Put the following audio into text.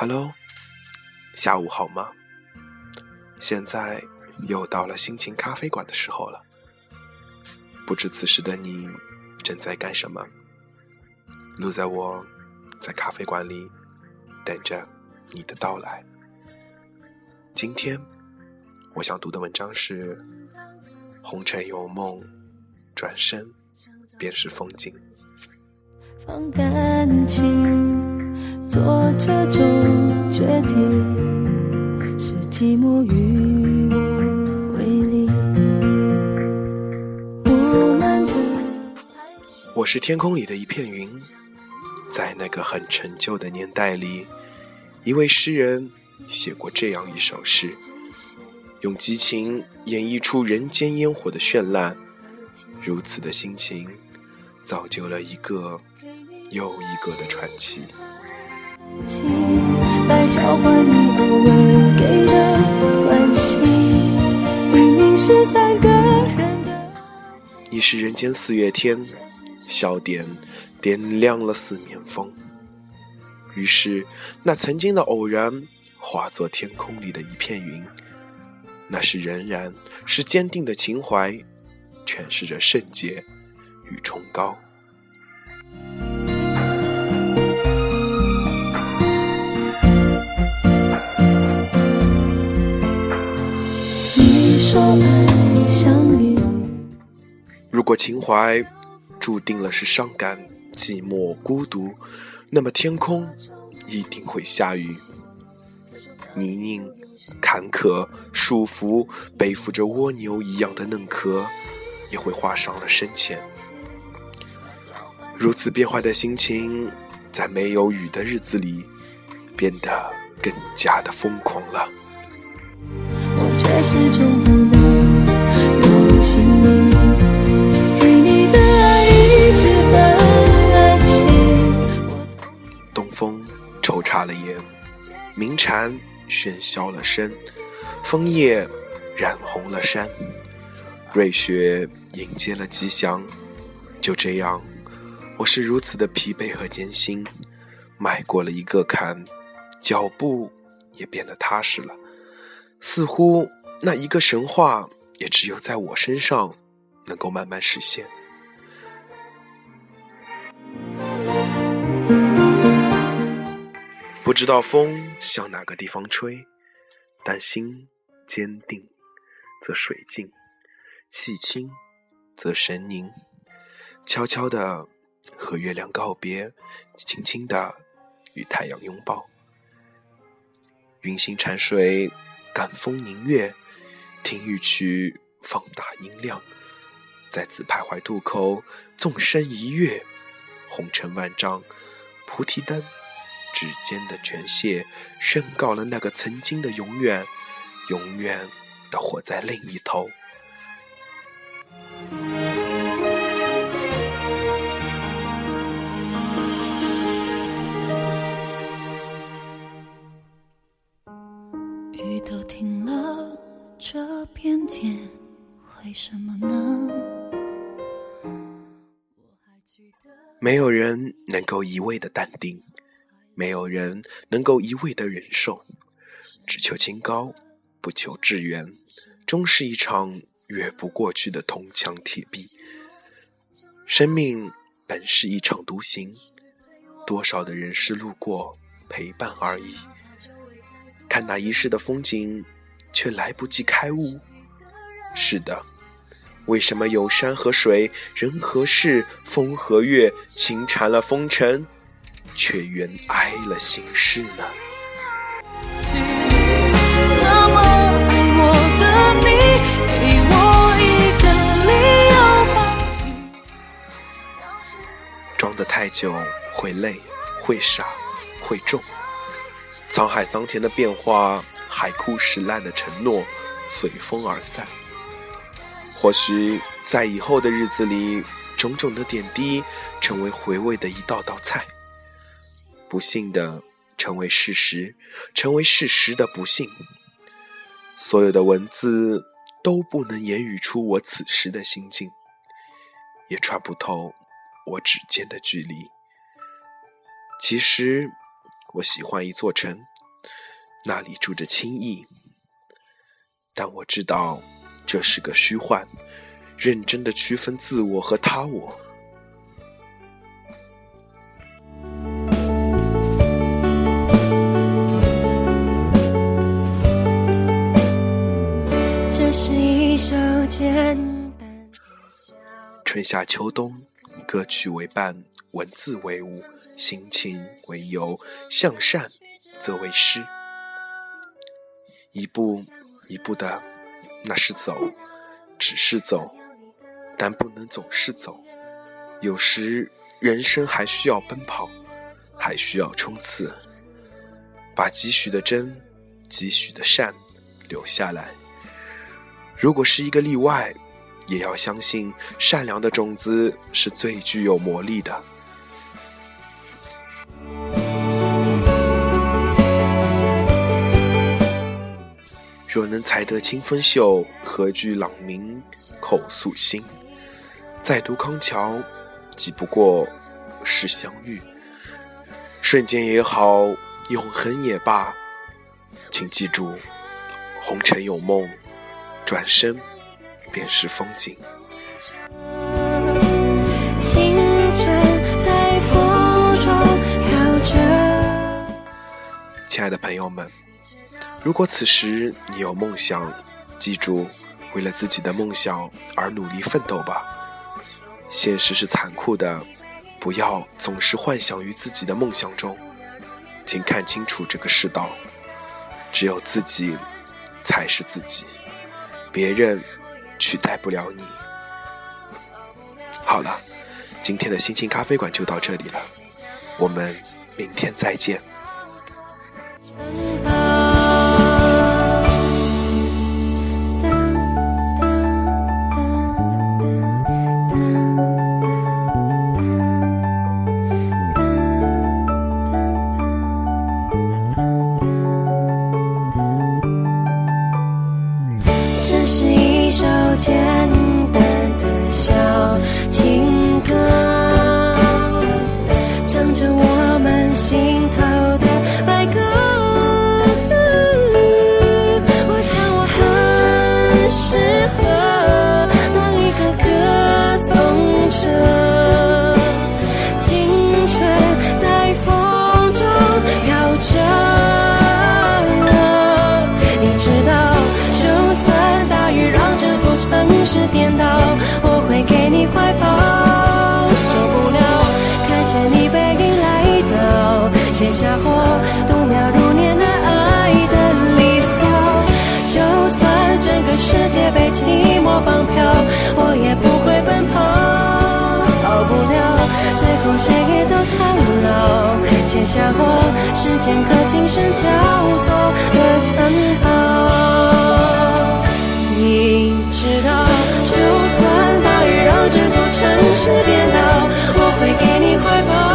Hello，下午好吗？现在又到了心情咖啡馆的时候了。不知此时的你正在干什么？路在我在咖啡馆里等着你的到来。今天我想读的文章是《红尘有梦，转身便是风景》。放感情。做这种决定，是寂寞与我为离。我是天空里的一片云，在那个很陈旧的年代里，一位诗人写过这样一首诗，用激情演绎出人间烟火的绚烂。如此的心情，造就了一个又一个的传奇。来交换你偶尔给的关心，明明是三个人的。你是人间四月天，笑点点亮了四面风。于是，那曾经的偶然化作天空里的一片云。那是仍然，是坚定的情怀，诠释着圣洁与崇高。如果情怀注定了是伤感、寂寞、孤独，那么天空一定会下雨。泥泞、坎坷、束缚，背负着蜗牛一样的嫩壳，也会画上了深浅。如此变坏的心情，在没有雨的日子里，变得更加的疯狂了。东风抽插了眼，鸣蝉喧嚣了声，枫叶染红了山，瑞雪迎接了吉祥。就这样，我是如此的疲惫和艰辛，迈过了一个坎，脚步也变得踏实了，似乎。那一个神话，也只有在我身上能够慢慢实现。不知道风向哪个地方吹，但心坚定，则水静；气清，则神宁。悄悄的和月亮告别，轻轻的与太阳拥抱。云行潺水，感风凝月。听一曲，放大音量，在此徘徊渡口，纵身一跃，红尘万丈，菩提灯，指尖的泉泻，宣告了那个曾经的永远，永远的活在另一头。没有人能够一味的淡定，没有人能够一味的忍受，只求清高，不求致远，终是一场越不过去的铜墙铁壁。生命本是一场独行，多少的人是路过陪伴而已。看那一世的风景。却来不及开悟。是的，为什么有山和水、人和事、风和月，情缠了风尘，却缘挨了心事呢？装得太久会累，会傻，会重。沧海桑田的变化。海枯石烂的承诺，随风而散。或许在以后的日子里，种种的点滴成为回味的一道道菜。不幸的成为事实，成为事实的不幸。所有的文字都不能言语出我此时的心境，也穿不透我指尖的距离。其实，我喜欢一座城，那里住着轻易。但我知道这是个虚幻，认真的区分自我和他我。这是一首简单。春夏秋冬，歌曲为伴，文字为舞，心情为游，向善则为诗。一步。一步的，那是走，只是走，但不能总是走。有时人生还需要奔跑，还需要冲刺，把几许的真，几许的善留下来。如果是一个例外，也要相信善良的种子是最具有魔力的。能采得清风秀，何惧朗明口诉心？再读康桥，几不过是相遇。瞬间也好，永恒也罢，请记住，红尘有梦，转身便是风景。青春在风中飘着。亲爱的朋友们。如果此时你有梦想，记住，为了自己的梦想而努力奋斗吧。现实是残酷的，不要总是幻想于自己的梦想中。请看清楚这个世道，只有自己才是自己，别人取代不了你。好了，今天的心情咖啡馆就到这里了，我们明天再见。适合当一个歌颂者青春在风中飘着你知道就算大雨让这座城市颠倒我会给你怀抱。绑票我也不会奔跑逃不了最后谁也都苍老写下我时间和琴声交错的城堡你知道就算大雨让这座城市颠倒我会给你怀抱。